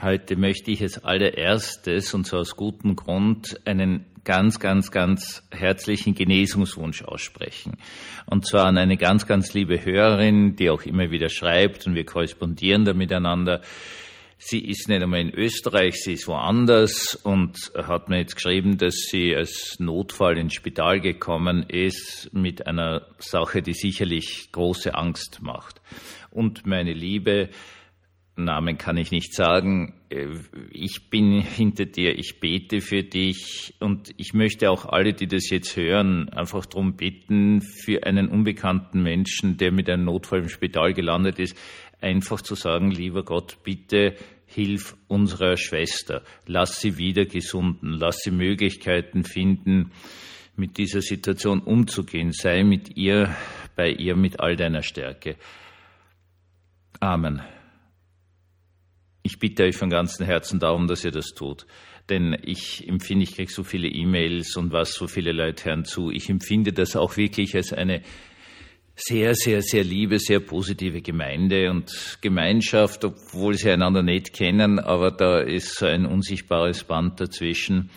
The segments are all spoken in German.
Heute möchte ich als allererstes, und zwar aus gutem Grund, einen ganz, ganz, ganz herzlichen Genesungswunsch aussprechen. Und zwar an eine ganz, ganz liebe Hörerin, die auch immer wieder schreibt und wir korrespondieren da miteinander. Sie ist nicht einmal in Österreich, sie ist woanders und hat mir jetzt geschrieben, dass sie als Notfall ins Spital gekommen ist mit einer Sache, die sicherlich große Angst macht. Und meine Liebe, Namen kann ich nicht sagen. Äh, ich bin hinter dir, ich bete für dich und ich möchte auch alle, die das jetzt hören, einfach darum bitten, für einen unbekannten Menschen, der mit einem Notfall im Spital gelandet ist, einfach zu sagen, lieber Gott, bitte hilf unserer Schwester, lass sie wieder gesunden, lass sie Möglichkeiten finden, mit dieser Situation umzugehen, sei mit ihr, bei ihr mit all deiner Stärke. Amen. Ich bitte euch von ganzem Herzen darum, dass ihr das tut. Denn ich empfinde, ich kriege so viele E-Mails und was so viele Leute hören zu. Ich empfinde das auch wirklich als eine sehr, sehr, sehr liebe, sehr positive Gemeinde und Gemeinschaft, obwohl sie einander nicht kennen, aber da ist so ein unsichtbares Band dazwischen.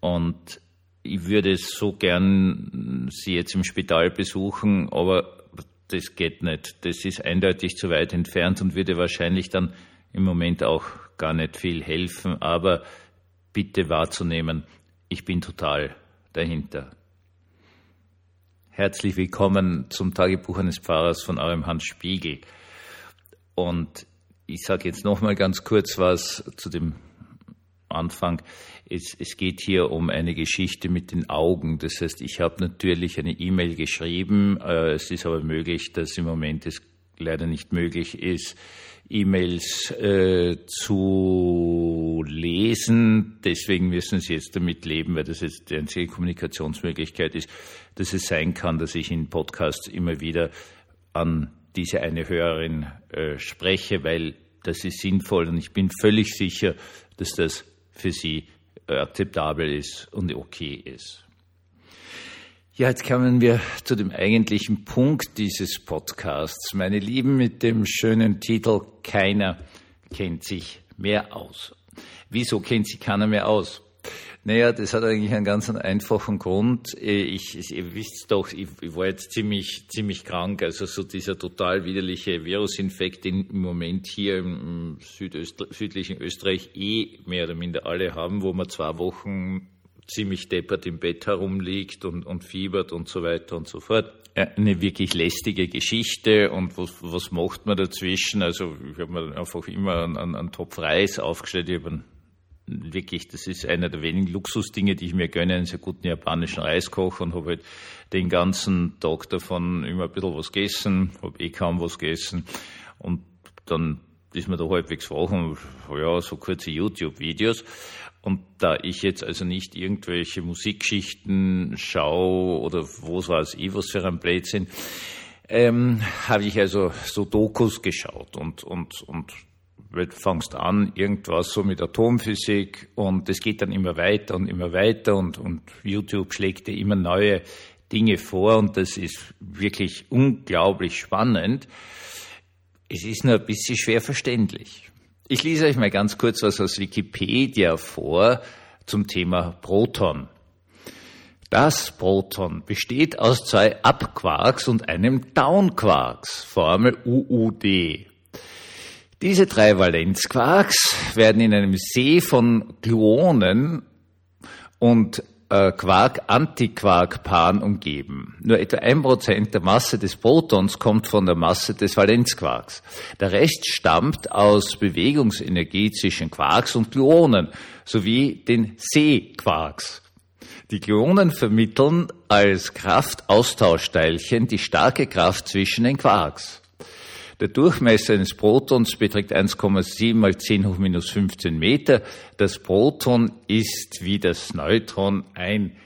Und ich würde so gern Sie jetzt im Spital besuchen, aber das geht nicht. Das ist eindeutig zu weit entfernt und würde wahrscheinlich dann im Moment auch gar nicht viel helfen, aber bitte wahrzunehmen, ich bin total dahinter. Herzlich willkommen zum Tagebuch eines Pfarrers von eurem Hans Spiegel. Und ich sage jetzt noch mal ganz kurz was zu dem Anfang. Es, es, geht hier um eine Geschichte mit den Augen. Das heißt, ich habe natürlich eine E-Mail geschrieben. Äh, es ist aber möglich, dass im Moment es leider nicht möglich ist, E-Mails äh, zu lesen. Deswegen müssen Sie jetzt damit leben, weil das jetzt die einzige Kommunikationsmöglichkeit ist, dass es sein kann, dass ich in Podcasts immer wieder an diese eine Hörerin äh, spreche, weil das ist sinnvoll und ich bin völlig sicher, dass das für Sie äh, akzeptabel ist und okay ist. Ja, jetzt kommen wir zu dem eigentlichen Punkt dieses Podcasts. Meine Lieben, mit dem schönen Titel Keiner kennt sich mehr aus. Wieso kennt sich keiner mehr aus? Naja, das hat eigentlich einen ganz einfachen Grund. Ich, ich, ihr wisst doch, ich, war jetzt ziemlich, ziemlich krank. Also so dieser total widerliche Virusinfekt, den im Moment hier im südlichen Österreich eh mehr oder minder alle haben, wo man zwei Wochen ziemlich deppert im Bett herumliegt und, und fiebert und so weiter und so fort. Eine wirklich lästige Geschichte und was, was macht man dazwischen? Also ich habe mir einfach immer einen, einen Topf Reis aufgestellt. Ich habe wirklich, das ist einer der wenigen Luxusdinge, die ich mir gönne, einen sehr guten japanischen Reiskocher und habe halt den ganzen Tag davon immer ein bisschen was gegessen, habe eh kaum was gegessen und dann ist man da halbwegs wach und ja, so kurze YouTube-Videos. Und da ich jetzt also nicht irgendwelche Musikgeschichten schaue oder was weiß ich, was für ein Blödsinn, ähm, habe ich also so Dokus geschaut und, und, und fangst an, irgendwas so mit Atomphysik und es geht dann immer weiter und immer weiter und, und YouTube schlägt dir immer neue Dinge vor und das ist wirklich unglaublich spannend. Es ist nur ein bisschen schwer verständlich. Ich lese euch mal ganz kurz was aus Wikipedia vor zum Thema Proton. Das Proton besteht aus zwei Up-Quarks und einem Down-Quarks, Formel UUD. Diese drei Valenzquarks werden in einem See von Gluonen und Quark-Antiquark-Paaren umgeben. Nur etwa ein Prozent der Masse des Protons kommt von der Masse des Valenzquarks. Der Rest stammt aus Bewegungsenergie zwischen Quarks und Gluonen sowie den C-Quarks. Die Gluonen vermitteln als Kraftaustauschteilchen die starke Kraft zwischen den Quarks. Der Durchmesser eines Protons beträgt 1,7 mal 10 hoch minus 15 Meter. Das Proton ist wie das Neutron ein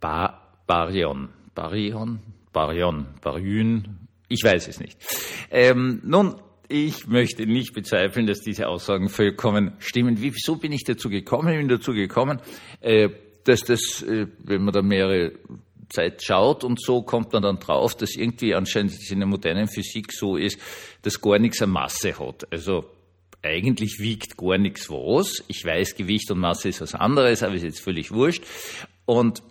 ba Baryon. Baryon? Baryon? Baryon? Ich weiß es nicht. Ähm, nun, ich möchte nicht bezweifeln, dass diese Aussagen vollkommen stimmen. Wieso bin ich dazu gekommen? Ich bin dazu gekommen, äh, dass das, äh, wenn man da mehrere Zeit schaut und so kommt man dann drauf, dass irgendwie anscheinend in der modernen Physik so ist, dass gar nichts eine Masse hat. Also eigentlich wiegt gar nichts was. Ich weiß, Gewicht und Masse ist was anderes, aber ist jetzt völlig wurscht. Und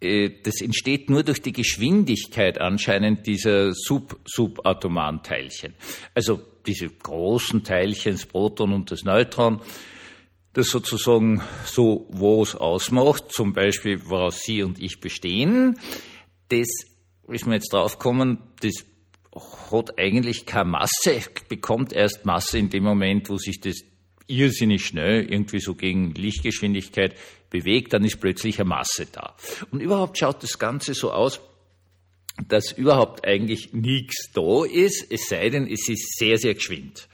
äh, das entsteht nur durch die Geschwindigkeit anscheinend dieser sub-subatomaren Teilchen. Also diese großen Teilchen, das Proton und das Neutron, das sozusagen so was ausmacht, zum Beispiel woraus Sie und ich bestehen, das ist mir jetzt draufgekommen, das hat eigentlich keine Masse, bekommt erst Masse in dem Moment, wo sich das irrsinnig schnell, irgendwie so gegen Lichtgeschwindigkeit bewegt, dann ist plötzlich eine Masse da. Und überhaupt schaut das Ganze so aus, dass überhaupt eigentlich nichts da ist, es sei denn, es ist sehr, sehr geschwind.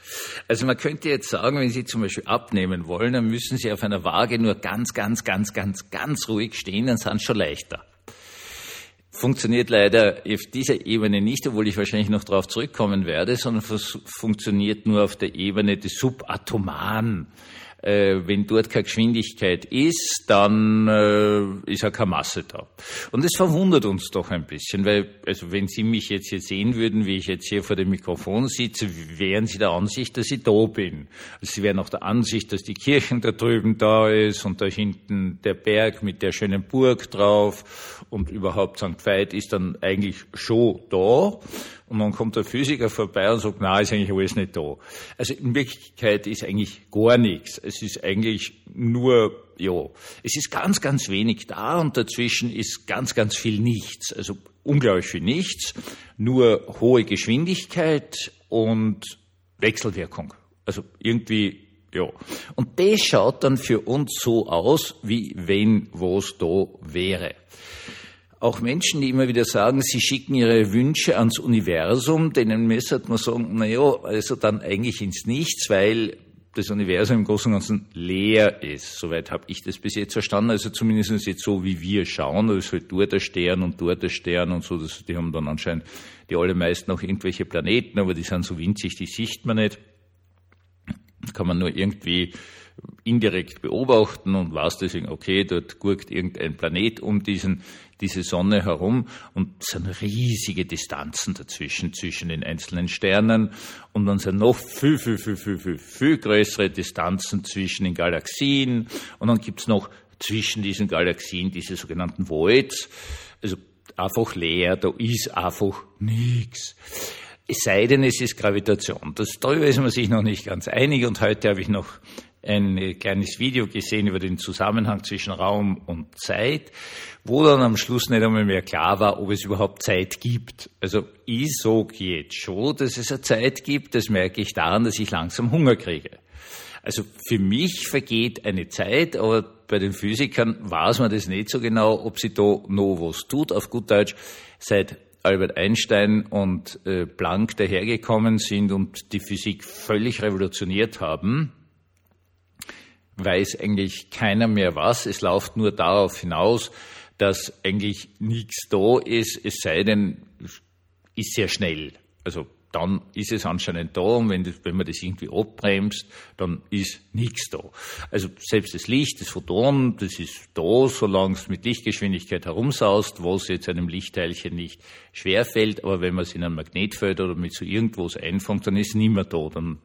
Also man könnte jetzt sagen, wenn Sie zum Beispiel abnehmen wollen, dann müssen Sie auf einer Waage nur ganz, ganz, ganz, ganz, ganz ruhig stehen, dann sind Sie schon leichter funktioniert leider auf dieser Ebene nicht, obwohl ich wahrscheinlich noch darauf zurückkommen werde, sondern funktioniert nur auf der Ebene des Subatomaren wenn dort keine Geschwindigkeit ist, dann äh, ist auch keine Masse da. Und das verwundert uns doch ein bisschen, weil, also wenn Sie mich jetzt hier sehen würden, wie ich jetzt hier vor dem Mikrofon sitze, wären Sie der Ansicht, dass ich da bin. Also Sie wären auch der Ansicht, dass die Kirchen da drüben da ist und da hinten der Berg mit der schönen Burg drauf und überhaupt St. Veit ist dann eigentlich schon da. Und dann kommt der Physiker vorbei und sagt, na, ist eigentlich alles nicht da. Also in Wirklichkeit ist eigentlich gar nichts. Es ist eigentlich nur, ja, es ist ganz, ganz wenig da und dazwischen ist ganz, ganz viel nichts. Also unglaublich viel nichts, nur hohe Geschwindigkeit und Wechselwirkung. Also irgendwie ja. Und das schaut dann für uns so aus, wie wenn was da wäre. Auch Menschen, die immer wieder sagen, sie schicken ihre Wünsche ans Universum, denen müsste man sagen, na ja, also dann eigentlich ins Nichts, weil das Universum im Großen und Ganzen leer ist. Soweit habe ich das bis jetzt verstanden. Also zumindest jetzt so, wie wir schauen. Da ist halt dort der Stern und dort der Stern und so. Das, die haben dann anscheinend die allermeisten noch irgendwelche Planeten, aber die sind so winzig, die sieht man nicht. Kann man nur irgendwie indirekt beobachten und weiß deswegen, okay, dort gurkt irgendein Planet um diesen, diese Sonne herum und es sind riesige Distanzen dazwischen, zwischen den einzelnen Sternen und dann sind noch viel, viel, viel, viel, viel, viel größere Distanzen zwischen den Galaxien und dann gibt's noch zwischen diesen Galaxien diese sogenannten Voids, also einfach leer, da ist einfach nichts. Es sei denn, es ist Gravitation. Das, darüber ist man sich noch nicht ganz einig und heute habe ich noch ein kleines Video gesehen über den Zusammenhang zwischen Raum und Zeit, wo dann am Schluss nicht einmal mehr klar war, ob es überhaupt Zeit gibt. Also ich sage jetzt schon, dass es eine Zeit gibt, das merke ich daran, dass ich langsam Hunger kriege. Also für mich vergeht eine Zeit, aber bei den Physikern weiß man das nicht so genau, ob sie da noch was tut. Auf gut Deutsch, seit Albert Einstein und äh, Planck dahergekommen sind und die Physik völlig revolutioniert haben, weiß eigentlich keiner mehr was. Es läuft nur darauf hinaus, dass eigentlich nichts da ist, es sei denn, ist sehr schnell. Also dann ist es anscheinend da und wenn, das, wenn man das irgendwie abbremst, dann ist nichts da. Also selbst das Licht, das Photon, das ist da, solange es mit Lichtgeschwindigkeit herumsaust, was jetzt einem Lichtteilchen nicht schwerfällt, aber wenn man es in ein Magnetfeld oder mit so irgendwas einfängt, dann ist es nicht mehr da, dann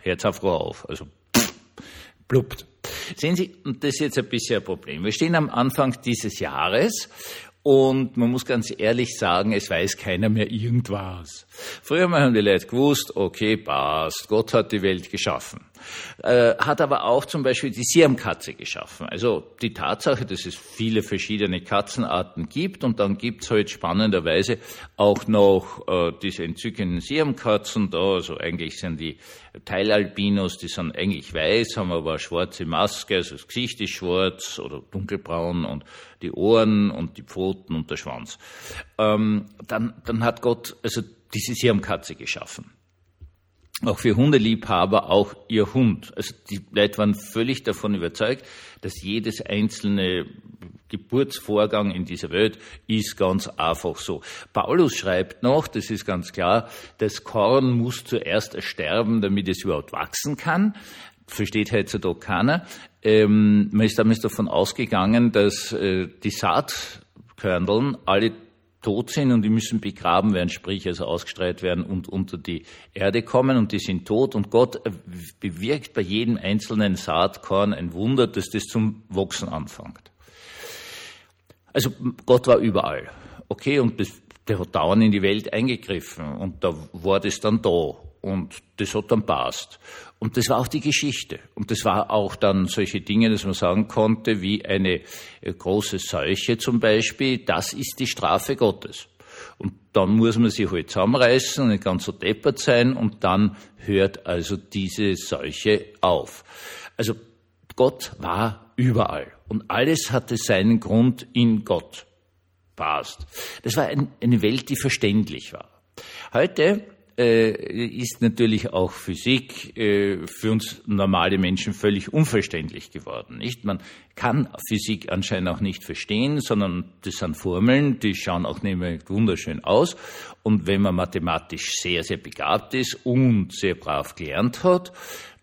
hört es einfach auf. Also pluppt. Sehen Sie, das ist jetzt ein bisschen ein Problem. Wir stehen am Anfang dieses Jahres und man muss ganz ehrlich sagen, es weiß keiner mehr irgendwas. Früher haben die Leute gewusst, okay, passt, Gott hat die Welt geschaffen. Äh, hat aber auch zum Beispiel die Siamkatze geschaffen. Also die Tatsache, dass es viele verschiedene Katzenarten gibt und dann gibt's halt spannenderweise auch noch äh, diese entzückenden Siamkatzen da. Also eigentlich sind die Teilalbinos, die sind eigentlich weiß, haben aber eine schwarze Maske, also das Gesicht ist schwarz oder dunkelbraun und die Ohren und die Pfoten und der Schwanz. Ähm, dann, dann hat Gott also diese Siamkatze geschaffen auch für Hundeliebhaber auch ihr Hund. Also die Leute waren völlig davon überzeugt, dass jedes einzelne Geburtsvorgang in dieser Welt ist ganz einfach so. Paulus schreibt noch, das ist ganz klar, das Korn muss zuerst ersterben, damit es überhaupt wachsen kann. Versteht heutzutage keiner. Ähm, man ist damals davon ausgegangen, dass äh, die Saatkörneln alle tot sind und die müssen begraben werden, sprich also ausgestreut werden und unter die Erde kommen und die sind tot und Gott bewirkt bei jedem einzelnen Saatkorn ein Wunder, dass das zum Wachsen anfängt. Also Gott war überall. Okay, und das, der hat dauernd in die Welt eingegriffen und da war das dann da und das hat dann passt. Und das war auch die Geschichte. Und das war auch dann solche Dinge, dass man sagen konnte, wie eine äh, große Seuche zum Beispiel, das ist die Strafe Gottes. Und dann muss man sich halt zusammenreißen und nicht ganz so deppert sein und dann hört also diese Seuche auf. Also Gott war überall und alles hatte seinen Grund in Gott. Passt. Das war eine Welt, die verständlich war. Heute ist natürlich auch Physik äh, für uns normale Menschen völlig unverständlich geworden. Nicht? Man kann Physik anscheinend auch nicht verstehen, sondern das sind Formeln, die schauen auch mehr wunderschön aus. Und wenn man mathematisch sehr, sehr begabt ist und sehr brav gelernt hat,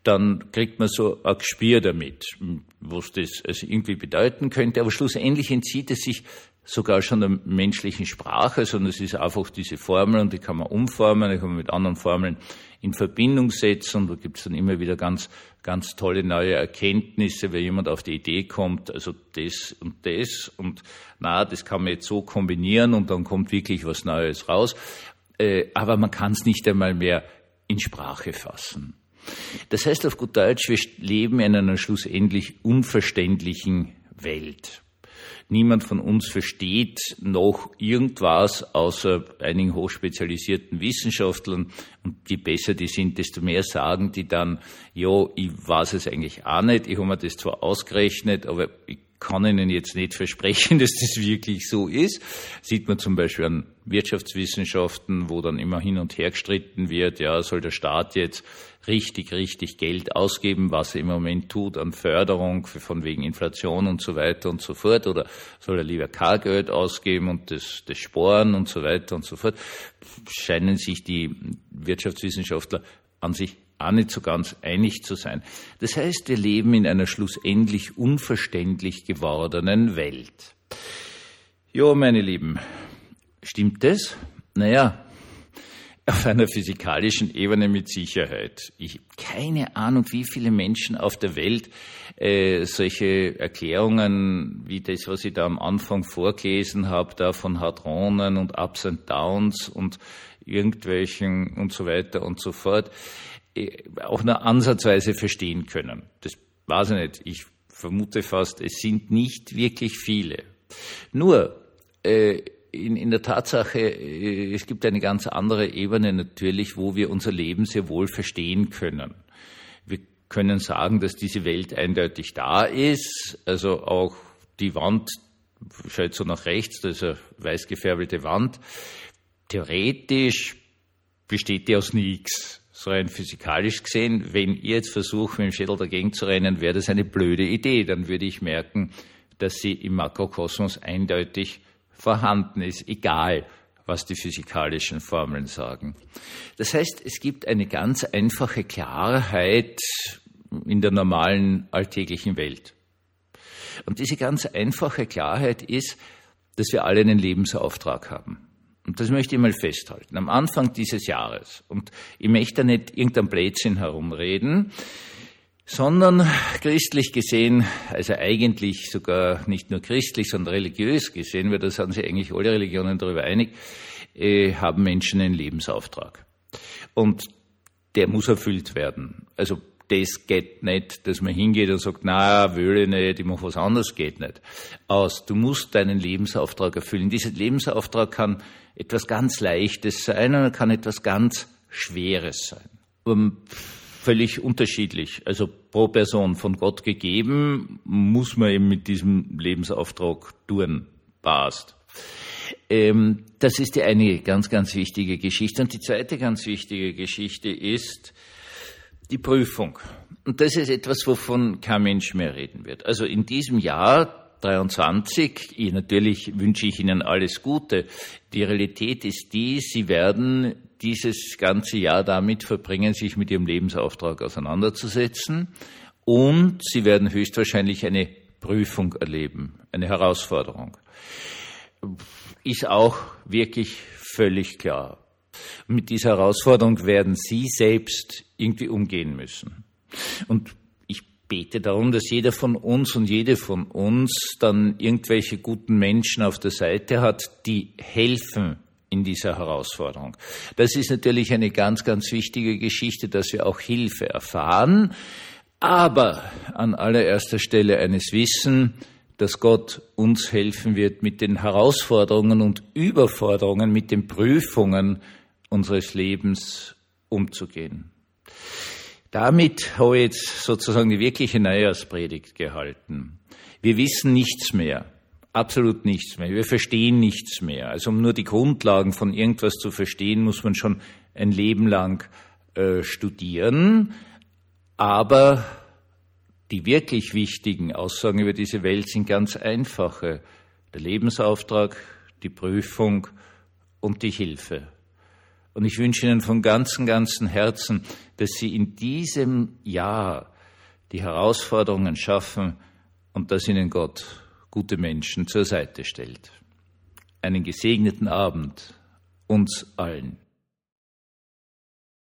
dann kriegt man so ein Gespür damit, was das also irgendwie bedeuten könnte. Aber schlussendlich entzieht es sich sogar schon der menschlichen Sprache, sondern es ist einfach diese Formel und die kann man umformen, die kann man mit anderen Formeln in Verbindung setzen und da gibt es dann immer wieder ganz, ganz tolle neue Erkenntnisse, wenn jemand auf die Idee kommt, also das und das und na, das kann man jetzt so kombinieren und dann kommt wirklich was Neues raus. Äh, aber man kann es nicht einmal mehr in Sprache fassen. Das heißt auf gut Deutsch, wir leben in einer schlussendlich unverständlichen Welt. Niemand von uns versteht noch irgendwas außer einigen hochspezialisierten Wissenschaftlern. Und je besser die sind, desto mehr sagen die dann, ja, ich weiß es eigentlich auch nicht. Ich habe mir das zwar ausgerechnet, aber ich kann Ihnen jetzt nicht versprechen, dass das wirklich so ist. Sieht man zum Beispiel an Wirtschaftswissenschaften, wo dann immer hin und her gestritten wird, ja, soll der Staat jetzt richtig, richtig Geld ausgeben, was er im Moment tut an Förderung von wegen Inflation und so weiter und so fort, oder soll er lieber K-Geld ausgeben und das, das Sporen und so weiter und so fort, scheinen sich die Wirtschaftswissenschaftler an sich auch nicht so ganz einig zu sein. Das heißt, wir leben in einer schlussendlich unverständlich gewordenen Welt. Jo, meine Lieben, stimmt das? Naja, auf einer physikalischen Ebene mit Sicherheit. Ich habe keine Ahnung, wie viele Menschen auf der Welt äh, solche Erklärungen wie das, was ich da am Anfang vorgelesen habe, da von Hadronen und Ups and Downs und irgendwelchen und so weiter und so fort, auch nur ansatzweise verstehen können. Das weiß ich nicht. Ich vermute fast, es sind nicht wirklich viele. Nur, äh, in, in der Tatsache, äh, es gibt eine ganz andere Ebene natürlich, wo wir unser Leben sehr wohl verstehen können. Wir können sagen, dass diese Welt eindeutig da ist, also auch die Wand schaut so nach rechts, da ist eine weiß gefärbelte Wand. Theoretisch besteht die aus nichts so rein physikalisch gesehen, wenn ihr jetzt versucht, mit dem Schädel dagegen zu rennen, wäre das eine blöde Idee. Dann würde ich merken, dass sie im Makrokosmos eindeutig vorhanden ist, egal was die physikalischen Formeln sagen. Das heißt, es gibt eine ganz einfache Klarheit in der normalen alltäglichen Welt. Und diese ganz einfache Klarheit ist, dass wir alle einen Lebensauftrag haben. Und das möchte ich mal festhalten. Am Anfang dieses Jahres. Und ich möchte da nicht irgendein Blödsinn herumreden, sondern christlich gesehen, also eigentlich sogar nicht nur christlich, sondern religiös gesehen, weil da sind sich eigentlich alle Religionen darüber einig, äh, haben Menschen einen Lebensauftrag. Und der muss erfüllt werden. Also das geht nicht, dass man hingeht und sagt, na, will ich nicht, ich mache was anderes, geht nicht. Aus, du musst deinen Lebensauftrag erfüllen. Dieser Lebensauftrag kann etwas ganz Leichtes sein und kann etwas ganz Schweres sein. Um, völlig unterschiedlich. Also pro Person von Gott gegeben, muss man eben mit diesem Lebensauftrag tun. Passt. Ähm, das ist die eine ganz, ganz wichtige Geschichte. Und die zweite ganz wichtige Geschichte ist die Prüfung. Und das ist etwas, wovon kein Mensch mehr reden wird. Also in diesem Jahr 23. Ich, natürlich wünsche ich Ihnen alles Gute. Die Realität ist die, Sie werden dieses ganze Jahr damit verbringen, sich mit Ihrem Lebensauftrag auseinanderzusetzen und Sie werden höchstwahrscheinlich eine Prüfung erleben, eine Herausforderung. ist auch wirklich völlig klar. Mit dieser Herausforderung werden Sie selbst irgendwie umgehen müssen. Und ich bete darum, dass jeder von uns und jede von uns dann irgendwelche guten Menschen auf der Seite hat, die helfen in dieser Herausforderung. Das ist natürlich eine ganz, ganz wichtige Geschichte, dass wir auch Hilfe erfahren, aber an allererster Stelle eines Wissen, dass Gott uns helfen wird, mit den Herausforderungen und Überforderungen, mit den Prüfungen unseres Lebens umzugehen. Damit habe ich jetzt sozusagen die wirkliche Neujahrspredigt gehalten. Wir wissen nichts mehr, absolut nichts mehr. Wir verstehen nichts mehr. Also um nur die Grundlagen von irgendwas zu verstehen, muss man schon ein Leben lang äh, studieren. Aber die wirklich wichtigen Aussagen über diese Welt sind ganz einfache. Der Lebensauftrag, die Prüfung und die Hilfe. Und ich wünsche Ihnen von ganzem, ganzem Herzen, dass Sie in diesem Jahr die Herausforderungen schaffen und dass Ihnen Gott gute Menschen zur Seite stellt. Einen gesegneten Abend uns allen.